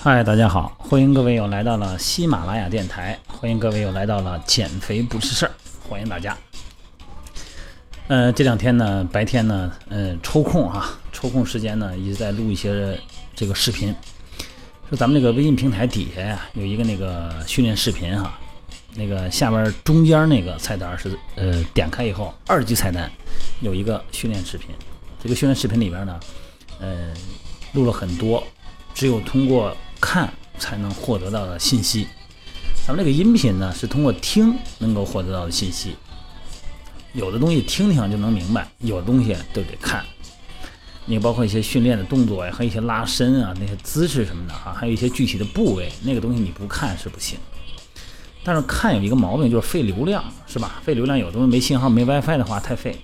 嗨，大家好，欢迎各位又来到了喜马拉雅电台，欢迎各位又来到了减肥不是事儿，欢迎大家。呃，这两天呢，白天呢，呃，抽空哈，抽空时间呢，一直在录一些这个视频。说咱们这个微信平台底下呀，有一个那个训练视频哈，那个下边中间那个菜单是呃，点开以后二级菜单有一个训练视频，这个训练视频里边呢，呃，录了很多，只有通过看才能获得到的信息。咱们这个音频呢，是通过听能够获得到的信息。有的东西听听就能明白，有的东西都得看。你包括一些训练的动作呀，和一些拉伸啊，那些姿势什么的哈，还有一些具体的部位，那个东西你不看是不行。但是看有一个毛病，就是费流量，是吧？费流量，有东西没信号、没 WiFi 的话太费。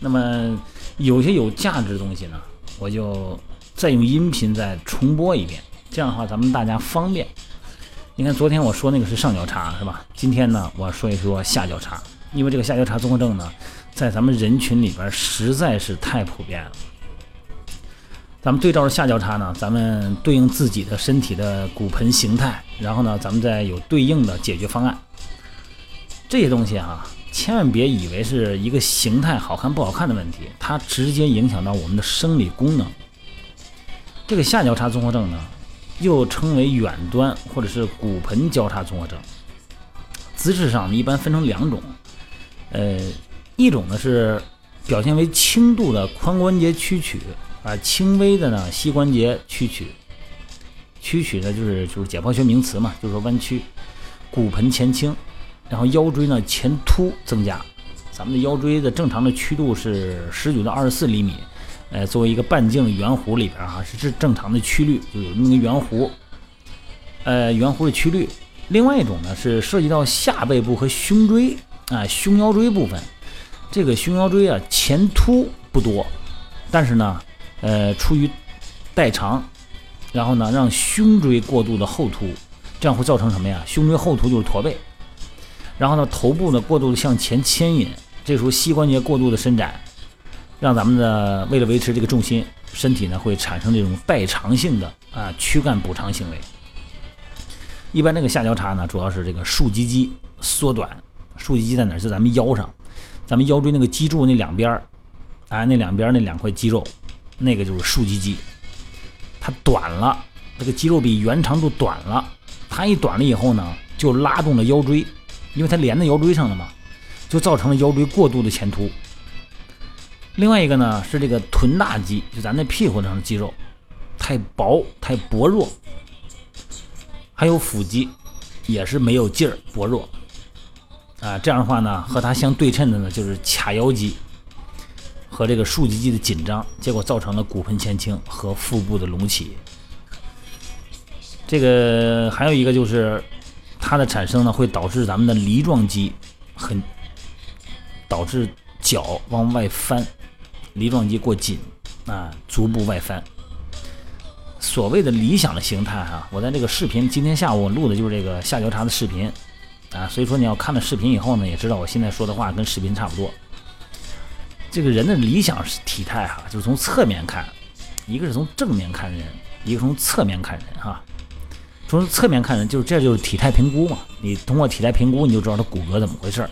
那么有些有价值的东西呢，我就再用音频再重播一遍，这样的话咱们大家方便。你看昨天我说那个是上交叉，是吧？今天呢，我说一说下交叉。因为这个下交叉综合症呢，在咱们人群里边实在是太普遍了。咱们对照着下交叉呢，咱们对应自己的身体的骨盆形态，然后呢，咱们再有对应的解决方案。这些东西啊，千万别以为是一个形态好看不好看的问题，它直接影响到我们的生理功能。这个下交叉综合症呢，又称为远端或者是骨盆交叉综合症。姿势上呢，一般分成两种。呃，一种呢是表现为轻度的髋关节屈曲啊，轻微的呢膝关节屈曲。屈曲呢就是就是解剖学名词嘛，就是说弯曲，骨盆前倾，然后腰椎呢前凸增加。咱们的腰椎的正常的曲度是十九到二十四厘米，呃，作为一个半径圆弧里边哈，是是正常的曲率，就有这么个圆弧，呃，圆弧的曲率。另外一种呢是涉及到下背部和胸椎。啊，胸腰椎部分，这个胸腰椎啊前凸不多，但是呢，呃，出于代偿，然后呢让胸椎过度的后凸，这样会造成什么呀？胸椎后凸就是驼背，然后呢头部呢过度的向前牵引，这时候膝关节过度的伸展，让咱们的为了维持这个重心，身体呢会产生这种代偿性的啊躯干补偿行为。一般这个下交叉呢，主要是这个竖脊肌缩短。竖脊肌在哪儿？是咱们腰上，咱们腰椎那个脊柱那两边儿，哎，那两边那两块肌肉，那个就是竖脊肌。它短了，这个肌肉比原长度短了，它一短了以后呢，就拉动了腰椎，因为它连在腰椎上了嘛，就造成了腰椎过度的前凸。另外一个呢是这个臀大肌，就咱那屁股上的肌肉太薄太薄弱，还有腹肌也是没有劲儿薄弱。啊，这样的话呢，和它相对称的呢，就是髂腰肌和这个竖脊肌的紧张，结果造成了骨盆前倾和腹部的隆起。这个还有一个就是它的产生呢，会导致咱们的梨状肌很导致脚往外翻，梨状肌过紧啊，足部外翻。所谓的理想的形态哈，我在这个视频今天下午我录的就是这个下交叉的视频。啊，所以说你要看了视频以后呢，也知道我现在说的话跟视频差不多。这个人的理想体态哈，就是从侧面看，一个是从正面看人，一个从侧面看人哈。从侧面看人，就是这就是体态评估嘛。你通过体态评估，你就知道他骨骼怎么回事儿。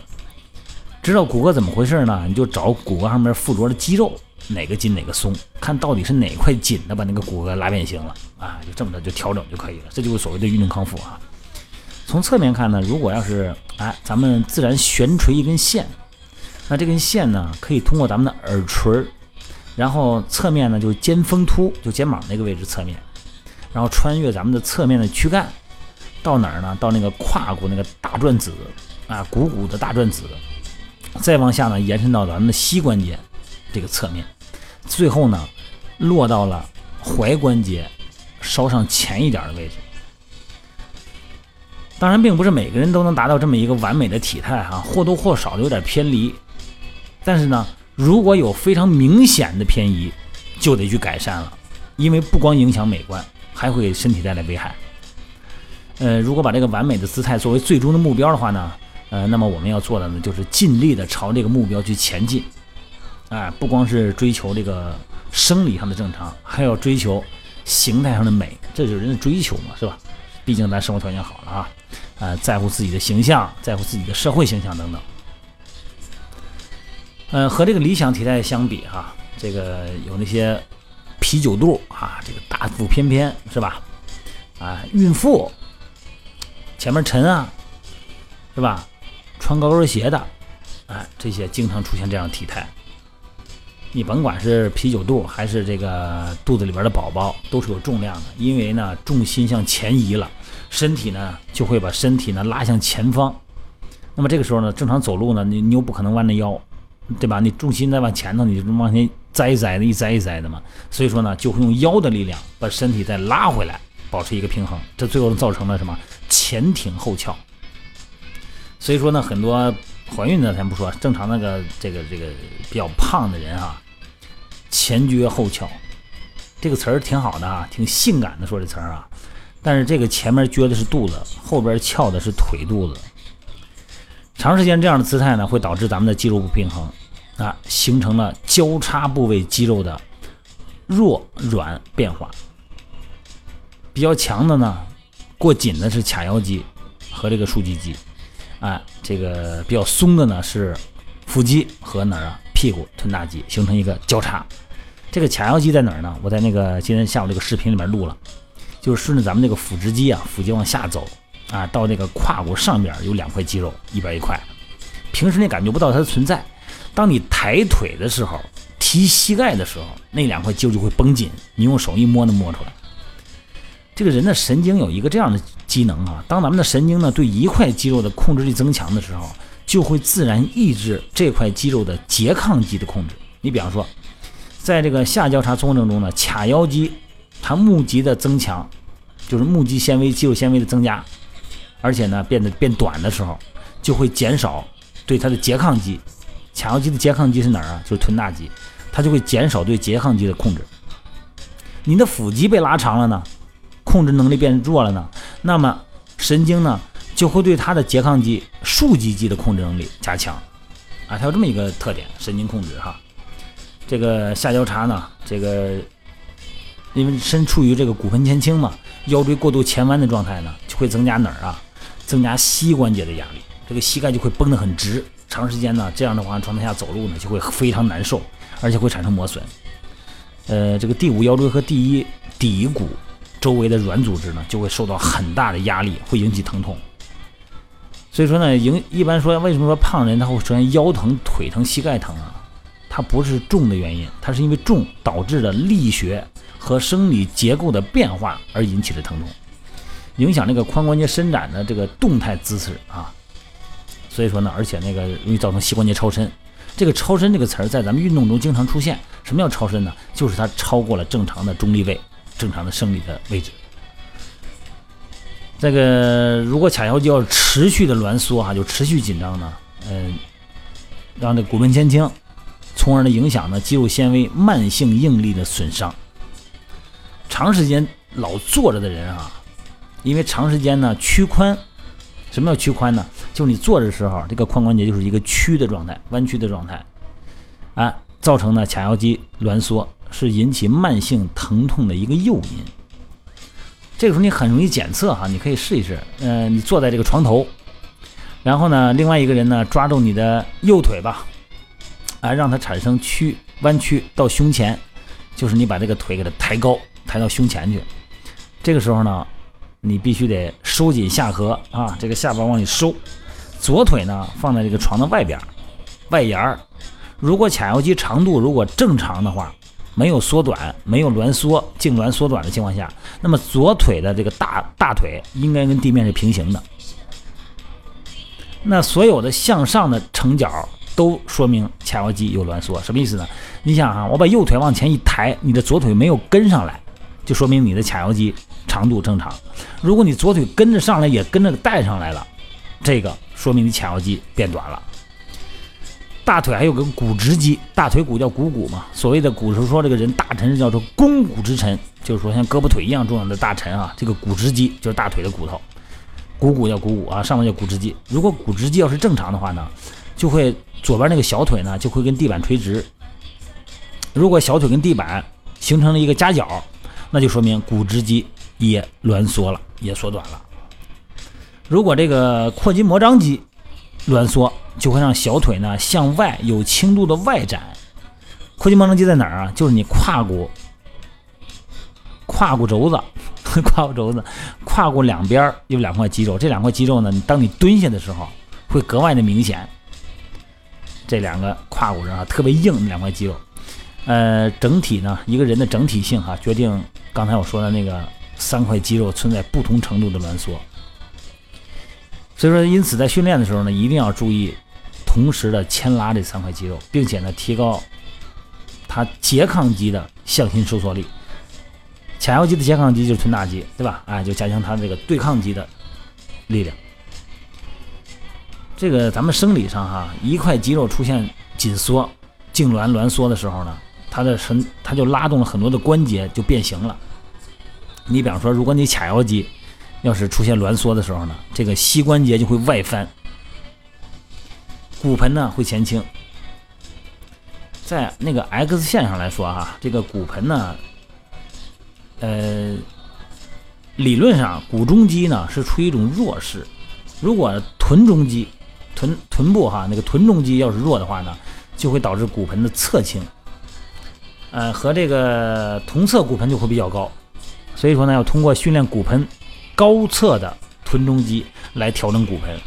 知道骨骼怎么回事儿呢？你就找骨骼上面附着的肌肉哪个紧哪个松，看到底是哪块紧的把那个骨骼拉变形了啊，就这么着就调整就可以了。这就是所谓的运动康复啊。从侧面看呢，如果要是哎，咱们自然悬垂一根线，那这根线呢，可以通过咱们的耳垂，然后侧面呢就是肩峰突，就肩膀那个位置侧面，然后穿越咱们的侧面的躯干，到哪儿呢？到那个胯骨那个大转子啊，股骨的大转子，再往下呢延伸到咱们的膝关节这个侧面，最后呢落到了踝关节稍上前一点的位置。当然，并不是每个人都能达到这么一个完美的体态哈，或多或少的有点偏离。但是呢，如果有非常明显的偏移，就得去改善了，因为不光影响美观，还会给身体带来危害。呃，如果把这个完美的姿态作为最终的目标的话呢，呃，那么我们要做的呢，就是尽力的朝这个目标去前进。哎，不光是追求这个生理上的正常，还要追求形态上的美，这就是人的追求嘛，是吧？毕竟咱生活条件好了啊，呃，在乎自己的形象，在乎自己的社会形象等等。嗯，和这个理想体态相比哈，这个有那些啤酒肚啊，这个大腹翩翩是吧？啊，孕妇前面沉啊，是吧？穿高跟鞋的，哎，这些经常出现这样体态。你甭管是啤酒肚还是这个肚子里边的宝宝，都是有重量的，因为呢重心向前移了，身体呢就会把身体呢拉向前方。那么这个时候呢，正常走路呢，你你又不可能弯着腰，对吧？你重心在往前头，你就往前栽一栽的，一栽一栽的嘛。所以说呢，就会用腰的力量把身体再拉回来，保持一个平衡。这最后造成了什么？前挺后翘。所以说呢，很多怀孕的咱不说，正常那个这个这个比较胖的人啊。前撅后翘，这个词儿挺好的啊，挺性感的说这词儿啊。但是这个前面撅的是肚子，后边翘的是腿肚子。长时间这样的姿态呢，会导致咱们的肌肉不平衡啊，形成了交叉部位肌肉的弱软变化。比较强的呢，过紧的是髂腰肌和这个竖脊肌，啊，这个比较松的呢是腹肌和哪儿啊？屁股臀大肌形成一个交叉。这个髂腰肌在哪儿呢？我在那个今天下午这个视频里面录了，就是顺着咱们这个腹直肌啊，腹肌往下走啊，到那个胯骨上边有两块肌肉，一边一块。平时你感觉不到它的存在，当你抬腿的时候，提膝盖的时候，那两块肌肉就会绷紧，你用手一摸能摸出来。这个人的神经有一个这样的机能啊，当咱们的神经呢对一块肌肉的控制力增强的时候，就会自然抑制这块肌肉的拮抗肌的控制。你比方说。在这个下交叉综合征中呢，髂腰肌它募集的增强，就是募集纤维、肌肉纤维的增加，而且呢变得变短的时候，就会减少对它的拮抗肌。髂腰肌的拮抗肌是哪儿啊？就是臀大肌，它就会减少对拮抗肌的控制。你的腹肌被拉长了呢，控制能力变弱了呢，那么神经呢就会对它的拮抗肌、竖脊肌的控制能力加强。啊，它有这么一个特点，神经控制哈。这个下交叉呢，这个因为身处于这个骨盆前倾嘛，腰椎过度前弯的状态呢，就会增加哪儿啊？增加膝关节的压力，这个膝盖就会绷得很直。长时间呢，这样的话状态下走路呢，就会非常难受，而且会产生磨损。呃，这个第五腰椎和第一骶骨周围的软组织呢，就会受到很大的压力，会引起疼痛。所以说呢，影一般说，为什么说胖人他会出现腰疼、腿疼、膝盖疼啊？它不是重的原因，它是因为重导致的力学和生理结构的变化而引起的疼痛，影响那个髋关节伸展的这个动态姿势啊。所以说呢，而且那个容易造成膝关节超伸。这个超伸这个词儿在咱们运动中经常出现。什么叫超伸呢？就是它超过了正常的中立位，正常的生理的位置。这个如果髂腰肌要持续的挛缩啊，就持续紧张呢，嗯，让这骨盆前倾。从而呢影响呢肌肉纤维慢性应力的损伤。长时间老坐着的人啊，因为长时间呢屈髋，什么叫屈髋呢？就是你坐着的时候，这个髋关节就是一个屈的状态，弯曲的状态，啊，造成呢髂腰肌挛缩，是引起慢性疼痛的一个诱因。这个时候你很容易检测哈，你可以试一试。嗯，你坐在这个床头，然后呢，另外一个人呢抓住你的右腿吧。啊，让它产生曲弯曲到胸前，就是你把这个腿给它抬高，抬到胸前去。这个时候呢，你必须得收紧下颌啊，这个下巴往里收。左腿呢放在这个床的外边，外沿儿。如果髂腰肌长度如果正常的话，没有缩短，没有挛缩、痉挛缩短的情况下，那么左腿的这个大大腿应该跟地面是平行的。那所有的向上的成角。都说明髂腰肌有挛缩，什么意思呢？你想哈，我把右腿往前一抬，你的左腿没有跟上来，就说明你的髂腰肌长度正常。如果你左腿跟着上来，也跟着带上来了，这个说明你髂腰肌变短了。大腿还有个股直肌，大腿骨叫股骨嘛。所谓的古时候说这个人大臣是叫做肱骨之臣，就是说像胳膊腿一样重要的大臣啊。这个股直肌就是大腿的骨头，股骨叫股骨啊，上面叫股直肌。如果股直肌要是正常的话呢？就会左边那个小腿呢，就会跟地板垂直。如果小腿跟地板形成了一个夹角，那就说明股直肌也挛缩了，也缩短了。如果这个阔筋膜张肌挛缩，就会让小腿呢向外有轻度的外展。阔筋膜张肌在哪儿啊？就是你胯骨、胯骨轴子、胯骨轴子、胯骨两边有两块肌肉，这两块肌肉呢，当你蹲下的时候会格外的明显。这两个胯骨上啊特别硬两块肌肉，呃，整体呢一个人的整体性哈，决定刚才我说的那个三块肌肉存在不同程度的挛缩。所以说，因此在训练的时候呢，一定要注意同时的牵拉这三块肌肉，并且呢，提高它拮抗肌的向心收缩力。髂腰肌的拮抗肌就是臀大肌，对吧？哎，就加强它这个对抗肌的力量。这个咱们生理上哈，一块肌肉出现紧缩、痉挛、挛缩的时候呢，它的神它就拉动了很多的关节就变形了。你比方说，如果你髂腰肌要是出现挛缩的时候呢，这个膝关节就会外翻，骨盆呢会前倾。在那个 X 线上来说哈，这个骨盆呢，呃，理论上骨中肌呢是处于一种弱势。如果臀中肌、臀臀部哈那个臀中肌要是弱的话呢，就会导致骨盆的侧倾，呃，和这个同侧骨盆就会比较高。所以说呢，要通过训练骨盆高侧的臀中肌来调整骨盆。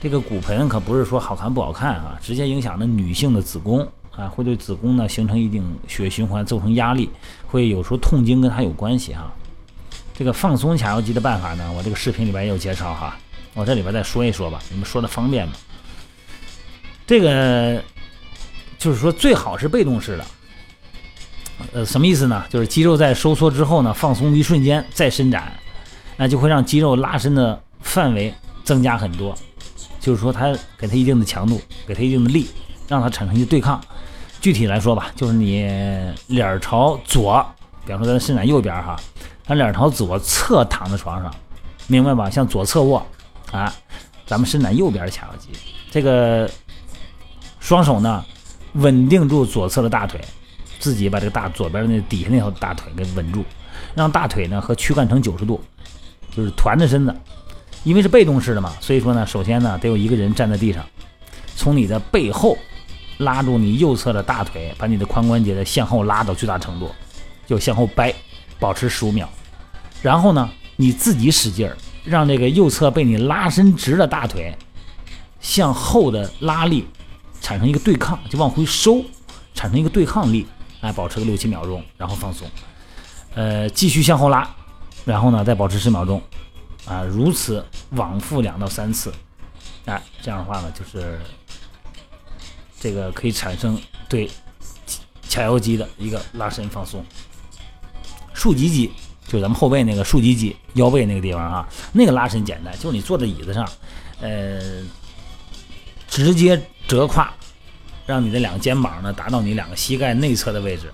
这个骨盆可不是说好看不好看啊，直接影响了女性的子宫。啊，会对子宫呢形成一定血液循环，造成压力，会有时候痛经跟它有关系哈。这个放松髂腰肌的办法呢，我这个视频里边也有介绍哈，我这里边再说一说吧，你们说的方便吗？这个就是说最好是被动式的，呃，什么意思呢？就是肌肉在收缩之后呢，放松一瞬间再伸展，那就会让肌肉拉伸的范围增加很多，就是说它给它一定的强度，给它一定的力，让它产生一个对抗。具体来说吧，就是你脸朝左，比方说咱伸展右边哈，咱脸朝左侧躺在床上，明白吧？向左侧卧啊，咱们伸展右边的髂腰肌，这个双手呢稳定住左侧的大腿，自己把这个大左边的那底下那条大腿给稳住，让大腿呢和躯干成九十度，就是团着身子，因为是被动式的嘛，所以说呢，首先呢得有一个人站在地上，从你的背后。拉住你右侧的大腿，把你的髋关节的向后拉到最大程度，就向后掰，保持十五秒。然后呢，你自己使劲儿，让这个右侧被你拉伸直的大腿向后的拉力产生一个对抗，就往回收，产生一个对抗力。哎，保持个六七秒钟，然后放松。呃，继续向后拉，然后呢再保持十秒钟。啊，如此往复两到三次。哎，这样的话呢，就是。这个可以产生对髂腰肌的一个拉伸放松，竖脊肌就咱们后背那个竖脊肌，腰背那个地方啊，那个拉伸简单，就是你坐在椅子上，呃，直接折胯，让你的两个肩膀呢达到你两个膝盖内侧的位置，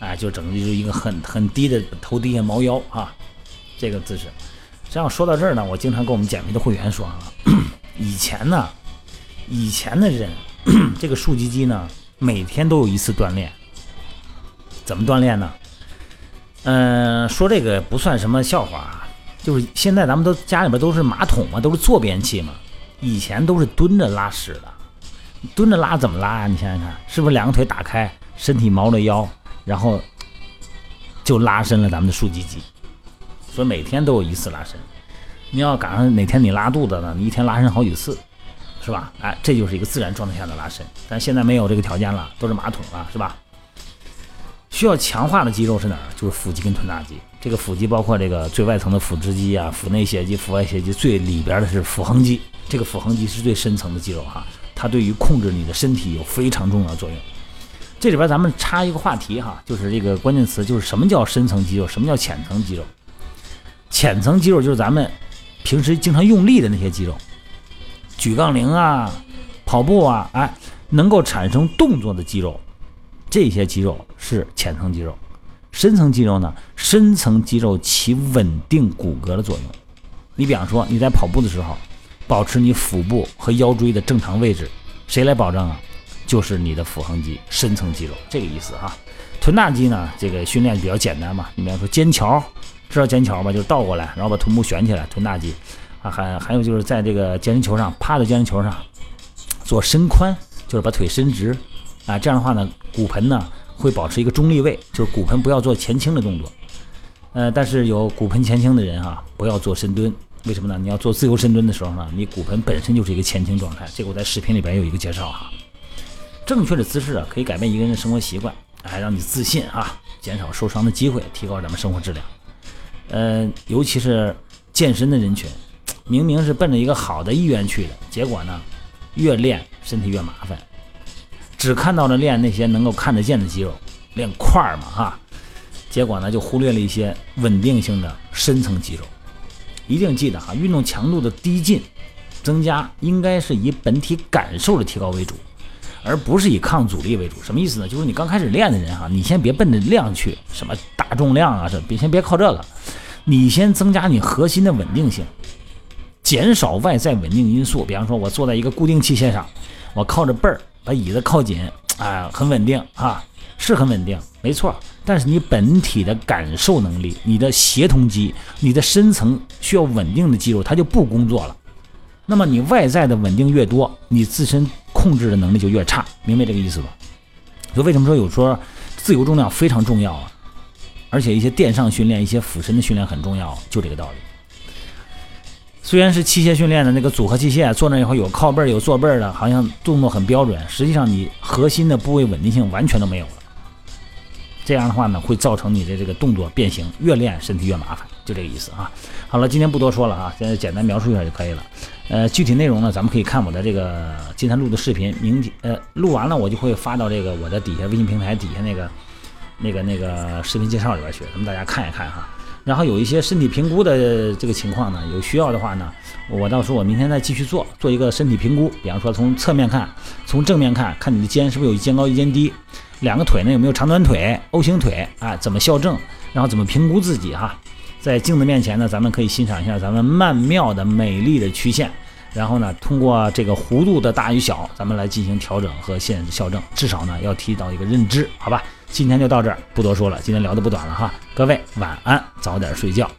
哎，就整个就是一个很很低的头低下猫腰啊，这个姿势。这样说到这儿呢，我经常跟我们减肥的会员说啊，以前呢，以前的人。这个竖脊肌呢，每天都有一次锻炼。怎么锻炼呢？嗯，说这个不算什么笑话啊，就是现在咱们都家里边都是马桶嘛，都是坐便器嘛。以前都是蹲着拉屎的，蹲着拉怎么拉啊？你想想看，是不是两个腿打开，身体猫着腰，然后就拉伸了咱们的竖脊肌？所以每天都有一次拉伸。你要赶上哪天你拉肚子呢，你一天拉伸好几次。是吧？哎，这就是一个自然状态下的拉伸，但现在没有这个条件了，都是马桶了，是吧？需要强化的肌肉是哪儿？就是腹肌跟臀大肌。这个腹肌包括这个最外层的腹直肌啊、腹内斜肌、腹外斜肌，最里边的是腹横肌。这个腹横肌是最深层的肌肉哈，它对于控制你的身体有非常重要的作用。这里边咱们插一个话题哈，就是这个关键词，就是什么叫深层肌肉，什么叫浅层肌肉？浅层肌肉就是咱们平时经常用力的那些肌肉。举杠铃啊，跑步啊，哎，能够产生动作的肌肉，这些肌肉是浅层肌肉。深层肌肉呢？深层肌肉起稳定骨骼的作用。你比方说你在跑步的时候，保持你腹部和腰椎的正常位置，谁来保证啊？就是你的腹横肌深层肌肉，这个意思哈。臀大肌呢，这个训练比较简单嘛，你比方说肩桥，知道肩桥吗？就是倒过来，然后把臀部悬起来，臀大肌啊。还还有就是在这个健身球上趴在健身球上做伸髋，就是把腿伸直啊。这样的话呢，骨盆呢会保持一个中立位，就是骨盆不要做前倾的动作。呃，但是有骨盆前倾的人哈，不要做深蹲。为什么呢？你要做自由深蹲的时候呢，你骨盆本身就是一个前倾状态。这个我在视频里边有一个介绍哈。正确的姿势啊，可以改变一个人的生活习惯，哎，让你自信啊，减少受伤的机会，提高咱们生活质量。呃，尤其是健身的人群，明明是奔着一个好的意愿去的，结果呢，越练身体越麻烦，只看到了练那些能够看得见的肌肉，练块儿嘛哈，结果呢就忽略了一些稳定性的深层肌肉。一定记得哈，运动强度的递进增加应该是以本体感受的提高为主，而不是以抗阻力为主。什么意思呢？就是你刚开始练的人哈，你先别奔着量去，什么大重量啊，这别先别靠这个，你先增加你核心的稳定性，减少外在稳定因素。比方说，我坐在一个固定器械上，我靠着背儿，把椅子靠紧，啊，很稳定啊，是很稳定，没错。但是你本体的感受能力、你的协同肌、你的深层需要稳定的肌肉，它就不工作了。那么你外在的稳定越多，你自身控制的能力就越差，明白这个意思吧？所以为什么说有时候自由重量非常重要啊？而且一些垫上训练、一些俯身的训练很重要，就这个道理。虽然是器械训练的那个组合器械，坐那以后有靠背儿、有坐背儿的，好像动作很标准，实际上你核心的部位稳定性完全都没有了。这样的话呢，会造成你的这个动作变形，越练身体越麻烦，就这个意思啊。好了，今天不多说了啊，现在简单描述一下就可以了。呃，具体内容呢，咱们可以看我的这个今天录的视频，明天呃录完了我就会发到这个我的底下微信平台底下那个那个那个视频介绍里边去，咱们大家看一看哈。然后有一些身体评估的这个情况呢，有需要的话呢，我到时候我明天再继续做做一个身体评估，比方说从侧面看，从正面看看你的肩是不是有一肩高一肩低。两个腿呢有没有长短腿、O 型腿啊？怎么校正？然后怎么评估自己哈？在镜子面前呢，咱们可以欣赏一下咱们曼妙的、美丽的曲线。然后呢，通过这个弧度的大与小，咱们来进行调整和线校正。至少呢，要提到一个认知，好吧？今天就到这儿，不多说了。今天聊的不短了哈，各位晚安，早点睡觉。